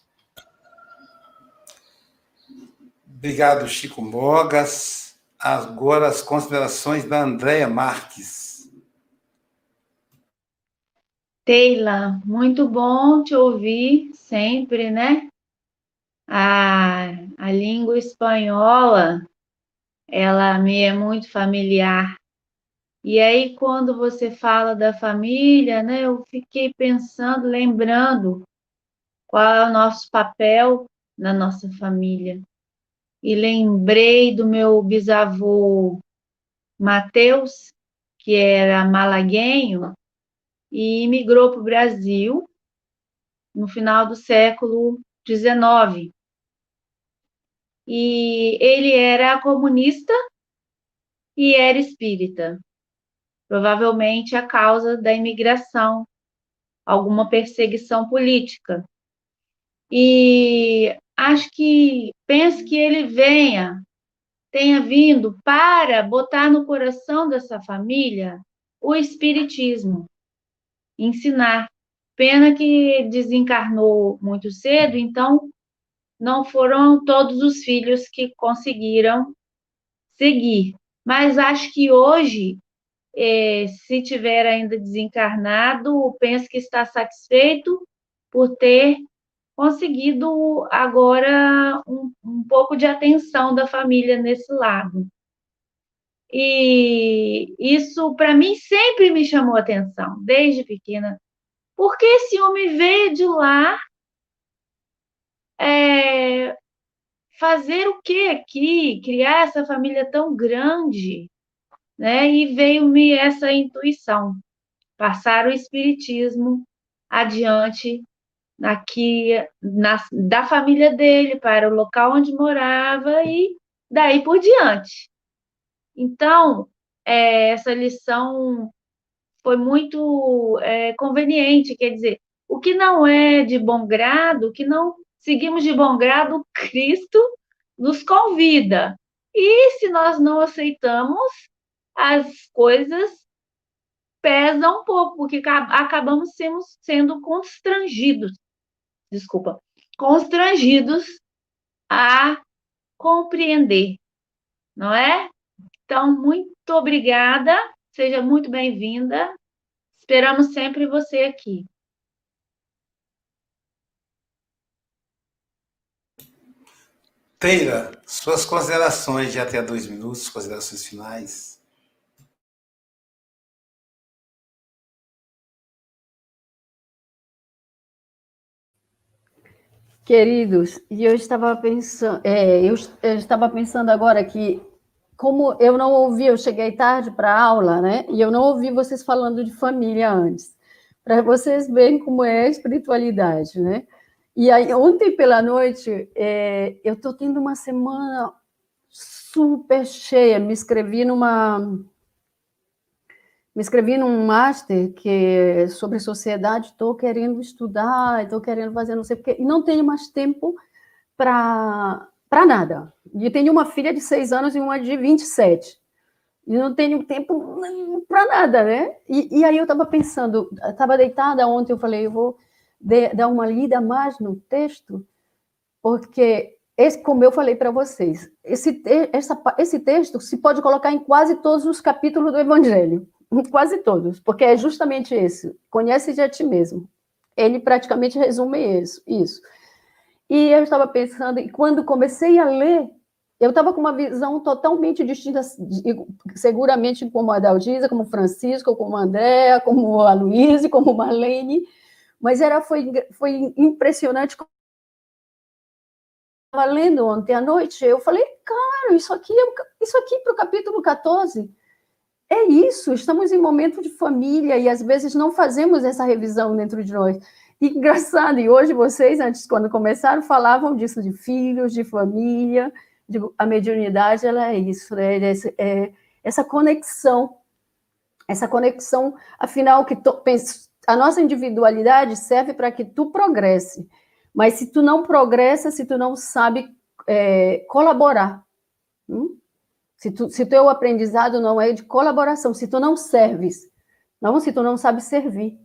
[SPEAKER 1] Obrigado, Chico Mogas. Agora as considerações da Andréia Marques.
[SPEAKER 3] Teila, muito bom te ouvir sempre, né? A, a língua espanhola, ela me é muito familiar. E aí, quando você fala da família, né, eu fiquei pensando, lembrando qual é o nosso papel na nossa família. E lembrei do meu bisavô Mateus, que era malaguenho, e imigrou para o Brasil no final do século XIX. E ele era comunista e era espírita provavelmente a causa da imigração, alguma perseguição política. E acho que penso que ele venha, tenha vindo para botar no coração dessa família o espiritismo, ensinar. Pena que desencarnou muito cedo, então não foram todos os filhos que conseguiram seguir. Mas acho que hoje é, se tiver ainda desencarnado, penso que está satisfeito por ter conseguido agora um, um pouco de atenção da família nesse lado. E isso, para mim, sempre me chamou atenção, desde pequena. Porque esse homem veio de lá é, fazer o que aqui? Criar essa família tão grande? né? E veio-me essa intuição, passar o espiritismo adiante aqui na, da família dele para o local onde morava e daí por diante. Então, é, essa lição foi muito é, conveniente, quer dizer, o que não é de bom grado, o que não seguimos de bom grado, Cristo nos convida. E se nós não aceitamos, as coisas pesam um pouco, porque acabamos sendo, sendo constrangidos, desculpa, constrangidos a compreender, não é? Então, muito obrigada, seja muito bem-vinda. Esperamos sempre você aqui.
[SPEAKER 1] Teira, suas considerações de até dois minutos, considerações finais.
[SPEAKER 6] Queridos, e eu estava pensando, é, eu, eu, estava pensando agora que como eu não ouvi, eu cheguei tarde para a aula, né? E eu não ouvi vocês falando de família antes, para vocês verem como é a espiritualidade, né? E aí ontem pela noite é, eu estou tendo uma semana super cheia. Me inscrevi numa me inscrevi num master que é sobre sociedade, estou querendo estudar, estou querendo fazer não sei porque, e não tenho mais tempo para nada. E tenho uma filha de seis anos e uma de 27. E não tenho tempo para nada, né? E, e aí eu estava pensando, estava deitada ontem, eu falei, eu vou de, dar uma lida mais no texto, porque esse, como eu falei para vocês, esse, essa, esse texto se pode colocar em quase todos os capítulos do Evangelho. Quase todos, porque é justamente esse. Conhece-te a ti mesmo. Ele praticamente resume isso. isso. E eu estava pensando, e quando comecei a ler, eu estava com uma visão totalmente distinta, seguramente como a Dalgisa, como Francisco, como a Andréa, como a Luísa, como Marlene, mas era, foi, foi impressionante. Estava lendo ontem à noite, eu falei, cara, isso aqui, é isso aqui para o capítulo 14 é isso, estamos em momento de família e às vezes não fazemos essa revisão dentro de nós. E engraçado, e hoje vocês, antes, quando começaram, falavam disso de filhos, de família, de, a mediunidade, ela é isso, né? É, é, essa conexão, essa conexão, afinal, que a nossa individualidade serve para que tu progresse, mas se tu não progressa, se tu não sabe é, colaborar, hum? Se, tu, se teu aprendizado não é de colaboração, se tu não serves, não, se tu não sabe servir.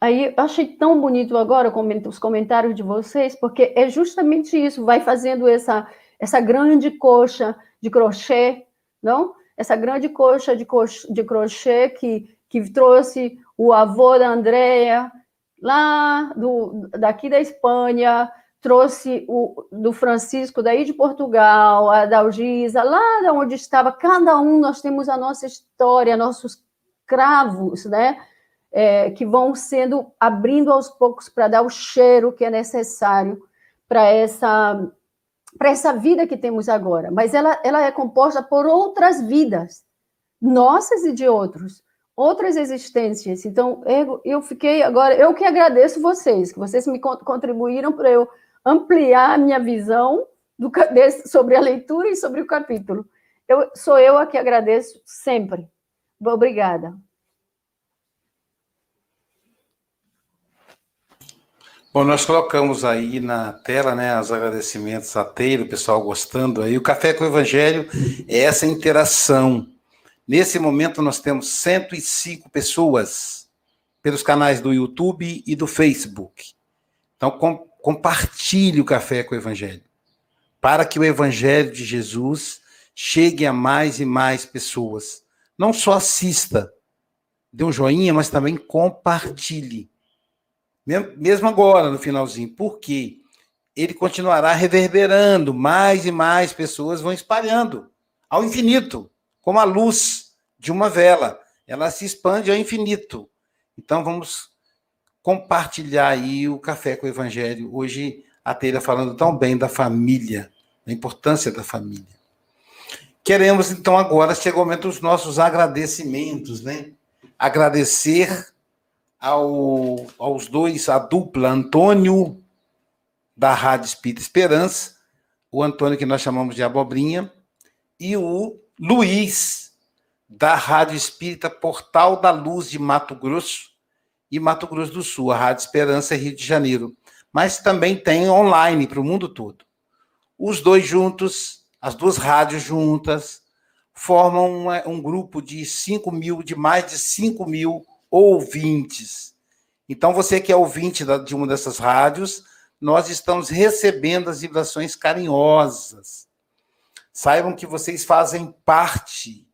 [SPEAKER 6] Aí eu achei tão bonito agora os comentários de vocês, porque é justamente isso, vai fazendo essa, essa grande coxa de crochê, não? Essa grande coxa de, coxa, de crochê que, que trouxe o avô da Andrea, lá do, daqui da Espanha, trouxe o do Francisco daí de Portugal, a Dalgisa, lá de onde estava, cada um nós temos a nossa história, nossos cravos, né? É, que vão sendo abrindo aos poucos para dar o cheiro que é necessário para essa para essa vida que temos agora. Mas ela, ela é composta por outras vidas, nossas e de outros, outras existências. Então, eu, eu fiquei agora, eu que agradeço vocês, que vocês me contribuíram para eu ampliar a minha visão do, desse, sobre a leitura e sobre o capítulo. Eu, sou eu a que agradeço sempre. Obrigada.
[SPEAKER 1] Bom, nós colocamos aí na tela, né, os agradecimentos a Teiro, o pessoal gostando aí. O Café com o Evangelho é essa interação. Nesse momento nós temos 105 pessoas pelos canais do YouTube e do Facebook. Então, Compartilhe o café com o Evangelho, para que o Evangelho de Jesus chegue a mais e mais pessoas. Não só assista, dê um joinha, mas também compartilhe. Mesmo agora, no finalzinho. porque Ele continuará reverberando, mais e mais pessoas vão espalhando ao infinito, como a luz de uma vela. Ela se expande ao infinito. Então vamos compartilhar aí o café com o Evangelho. Hoje a Teira falando tão bem da família, da importância da família. Queremos então agora chegou o momento dos nossos agradecimentos, né? Agradecer ao, aos dois, a dupla Antônio da Rádio Espírita Esperança, o Antônio que nós chamamos de Abobrinha, e o Luiz da Rádio Espírita Portal da Luz de Mato Grosso, e Mato Grosso do Sul, a Rádio Esperança Rio de Janeiro. Mas também tem online para o mundo todo. Os dois juntos, as duas rádios juntas, formam um grupo de 5 mil, de mais de 5 mil ouvintes. Então, você que é ouvinte de uma dessas rádios, nós estamos recebendo as vibrações carinhosas. Saibam que vocês fazem parte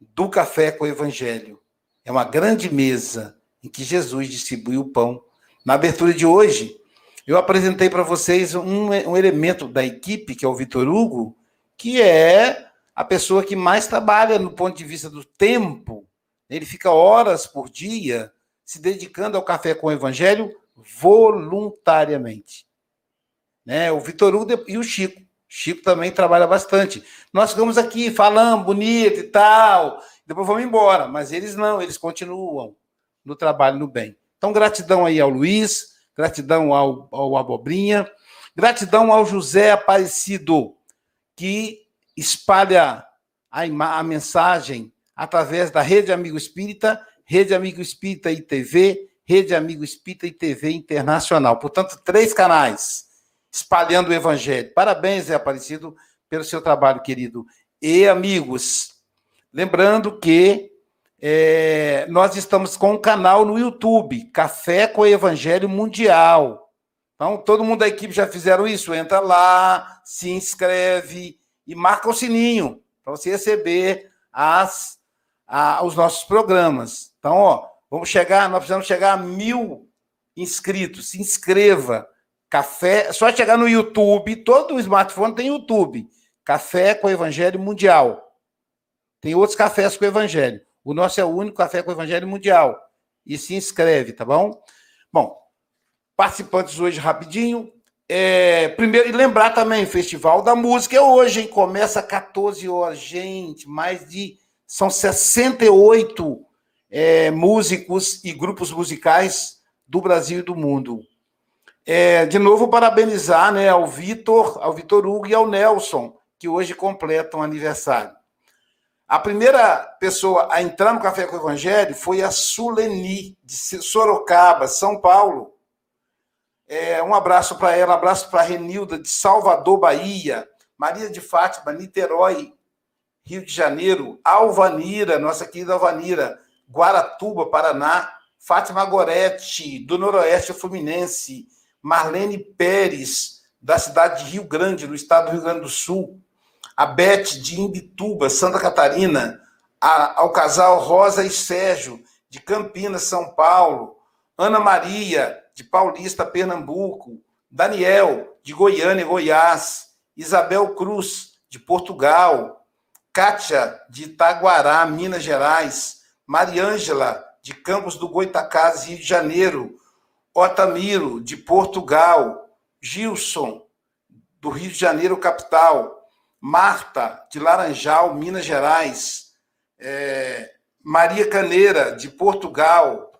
[SPEAKER 1] do Café com o Evangelho. É uma grande mesa em que Jesus distribuiu o pão. Na abertura de hoje, eu apresentei para vocês um, um elemento da equipe, que é o Vitor Hugo, que é a pessoa que mais trabalha no ponto de vista do tempo. Ele fica horas por dia se dedicando ao café com o evangelho voluntariamente. né? O Vitor Hugo e o Chico. Chico também trabalha bastante. Nós ficamos aqui falando bonito e tal, depois vamos embora, mas eles não, eles continuam no trabalho no bem. Então, gratidão aí ao Luiz, gratidão ao, ao Abobrinha, gratidão ao José Aparecido, que espalha a, a mensagem através da Rede Amigo Espírita, Rede Amigo Espírita e TV, Rede Amigo Espírita e TV Internacional. Portanto, três canais espalhando o Evangelho. Parabéns, Zé Aparecido, pelo seu trabalho, querido. E, amigos, lembrando que é, nós estamos com um canal no YouTube, Café com o Evangelho Mundial. Então, todo mundo da equipe já fizeram isso. Entra lá, se inscreve e marca o sininho para você receber as, a, os nossos programas. Então, ó, vamos chegar, nós precisamos chegar a mil inscritos. Se inscreva Café, só chegar no YouTube, todo smartphone tem YouTube. Café com Evangelho Mundial. Tem outros cafés com Evangelho. O nosso é o único café com Evangelho Mundial. E se inscreve, tá bom? Bom, participantes hoje rapidinho. É, primeiro, e lembrar também, o Festival da Música é hoje, hein? Começa às 14 horas. Gente, mais de. São 68 é, músicos e grupos musicais do Brasil e do mundo. É, de novo, parabenizar né, ao Vitor, ao Vitor Hugo e ao Nelson, que hoje completam aniversário. A primeira pessoa a entrar no Café com o Evangelho foi a Suleni, de Sorocaba, São Paulo. É, um abraço para ela, um abraço para a Renilda, de Salvador, Bahia. Maria de Fátima, Niterói, Rio de Janeiro. Alvanira, nossa querida Alvanira, Guaratuba, Paraná. Fátima Goretti, do Noroeste Fluminense. Marlene Pérez, da cidade de Rio Grande, no estado do Rio Grande do Sul, a Beth de Imbituba, Santa Catarina, a, ao casal Rosa e Sérgio, de Campinas, São Paulo, Ana Maria, de Paulista, Pernambuco, Daniel, de Goiânia, Goiás, Isabel Cruz, de Portugal, Kátia, de Itaguará, Minas Gerais, Mariângela, de Campos do Goitacazes, Rio de Janeiro, Otamiro, de Portugal, Gilson, do Rio de Janeiro, capital, Marta, de Laranjal, Minas Gerais, é, Maria Caneira, de Portugal,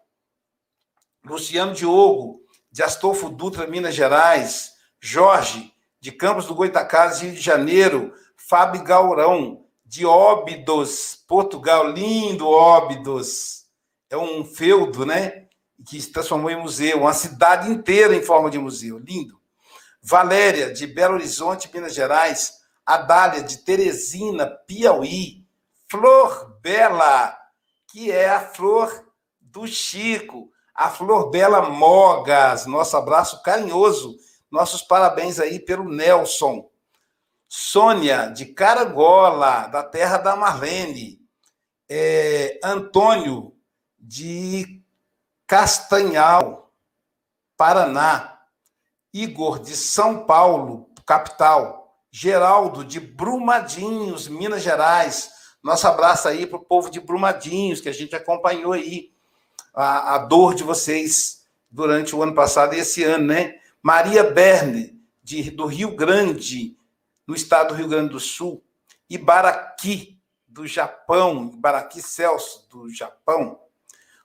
[SPEAKER 1] Luciano Diogo, de Astolfo Dutra, Minas Gerais, Jorge, de Campos do Goitacazes, Rio de Janeiro, Fábio Gaurão, de Óbidos, Portugal, lindo Óbidos, é um feudo, né? que se transformou em museu, uma cidade inteira em forma de museu, lindo. Valéria, de Belo Horizonte, Minas Gerais, Adália, de Teresina, Piauí, Flor Bela, que é a flor do Chico, a Flor Bela Mogas, nosso abraço carinhoso, nossos parabéns aí pelo Nelson. Sônia, de Caragola, da terra da Marlene. É, Antônio, de Castanhal, Paraná, Igor de São Paulo, capital, Geraldo de Brumadinhos, Minas Gerais. Nosso abraço aí para o povo de Brumadinhos, que a gente acompanhou aí a, a dor de vocês durante o ano passado e esse ano, né? Maria Berne, de, do Rio Grande, no estado do Rio Grande do Sul. Ibaraki, do Japão, Ibaraki Celso, do Japão.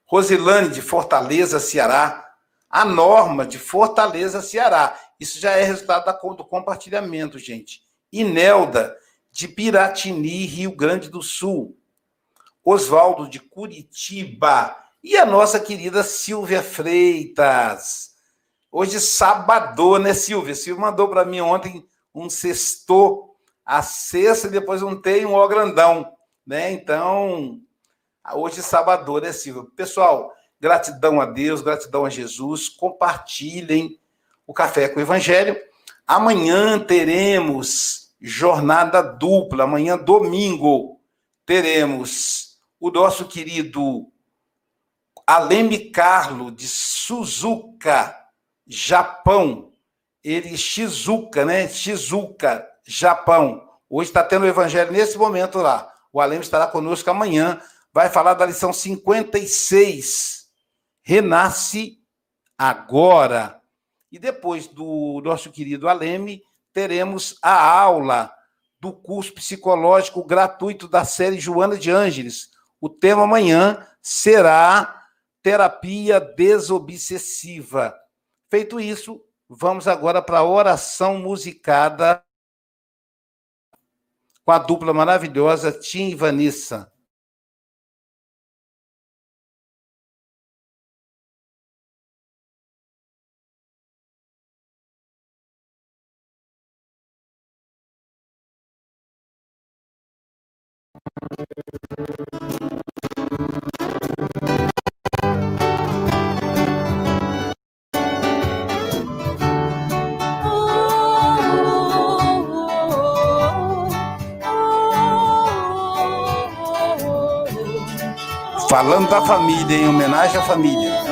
[SPEAKER 1] Rosilane, de Fortaleza, Ceará. A Norma, de Fortaleza, Ceará. Isso já é resultado da, do compartilhamento, gente. Inelda, de Piratini, Rio Grande do Sul. Oswaldo, de Curitiba. E a nossa querida Silvia Freitas. Hoje, sábado, né, Silvia? Silvia mandou para mim ontem um sexto, a sexta e depois um T e um O grandão. Né? Então, Hoje, sábado, né, Silvia? Pessoal, gratidão a Deus, gratidão a Jesus. Compartilhem o Café com o Evangelho. Amanhã teremos jornada dupla. Amanhã, domingo, teremos o nosso querido Aleme Carlo, de Suzuka, Japão. Ele, Shizuka, né? Shizuka, Japão. Hoje está tendo o evangelho nesse momento lá. O Aleme estará conosco amanhã vai falar da lição 56. Renasce agora. E depois do nosso querido Aleme, teremos a aula do curso psicológico gratuito da série Joana de Ângeles. O tema amanhã será terapia desobsessiva. Feito isso, vamos agora para a oração musicada com a dupla maravilhosa Tim e Vanessa. Falando da família, em homenagem à família.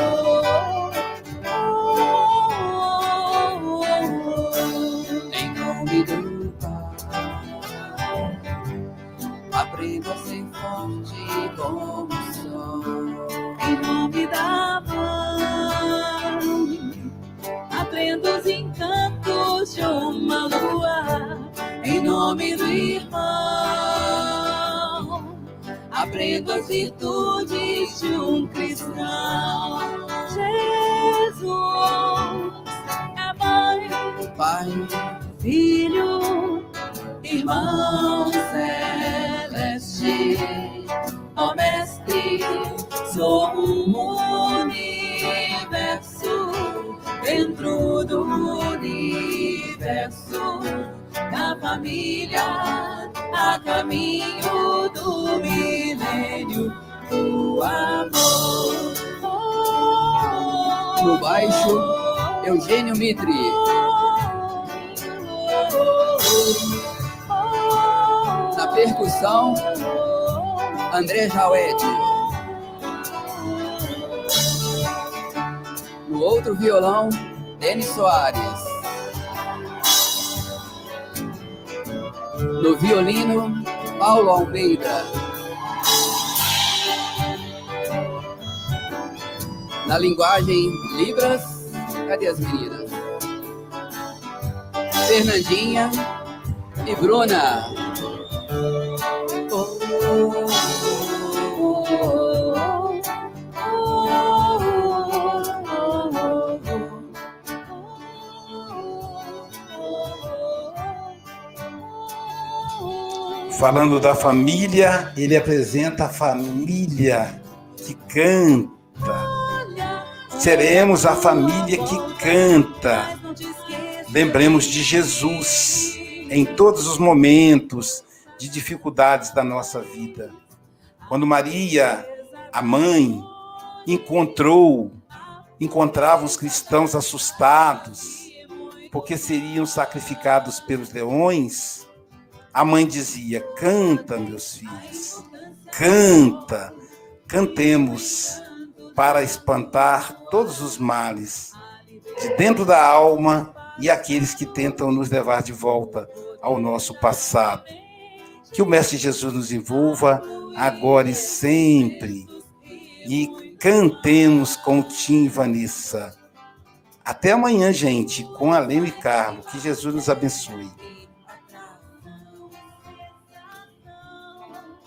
[SPEAKER 7] Eugênio Mitri. Na percussão, André Jauete. No outro violão, Denis Soares. No violino, Paulo Almeida. Na linguagem Libras, cadê as meninas? Fernandinha e Bruna.
[SPEAKER 1] Falando da família, ele apresenta a família que canta. Seremos a família que canta. Lembremos de Jesus em todos os momentos de dificuldades da nossa vida. Quando Maria, a mãe, encontrou, encontrava os cristãos assustados, porque seriam sacrificados pelos leões, a mãe dizia: Canta, meus filhos, canta, cantemos para espantar todos os males de dentro da alma e aqueles que tentam nos levar de volta ao nosso passado. Que o Mestre Jesus nos envolva agora e sempre. E cantemos com Tim e Vanessa. Até amanhã, gente, com a Leme Carlo. Que Jesus nos abençoe.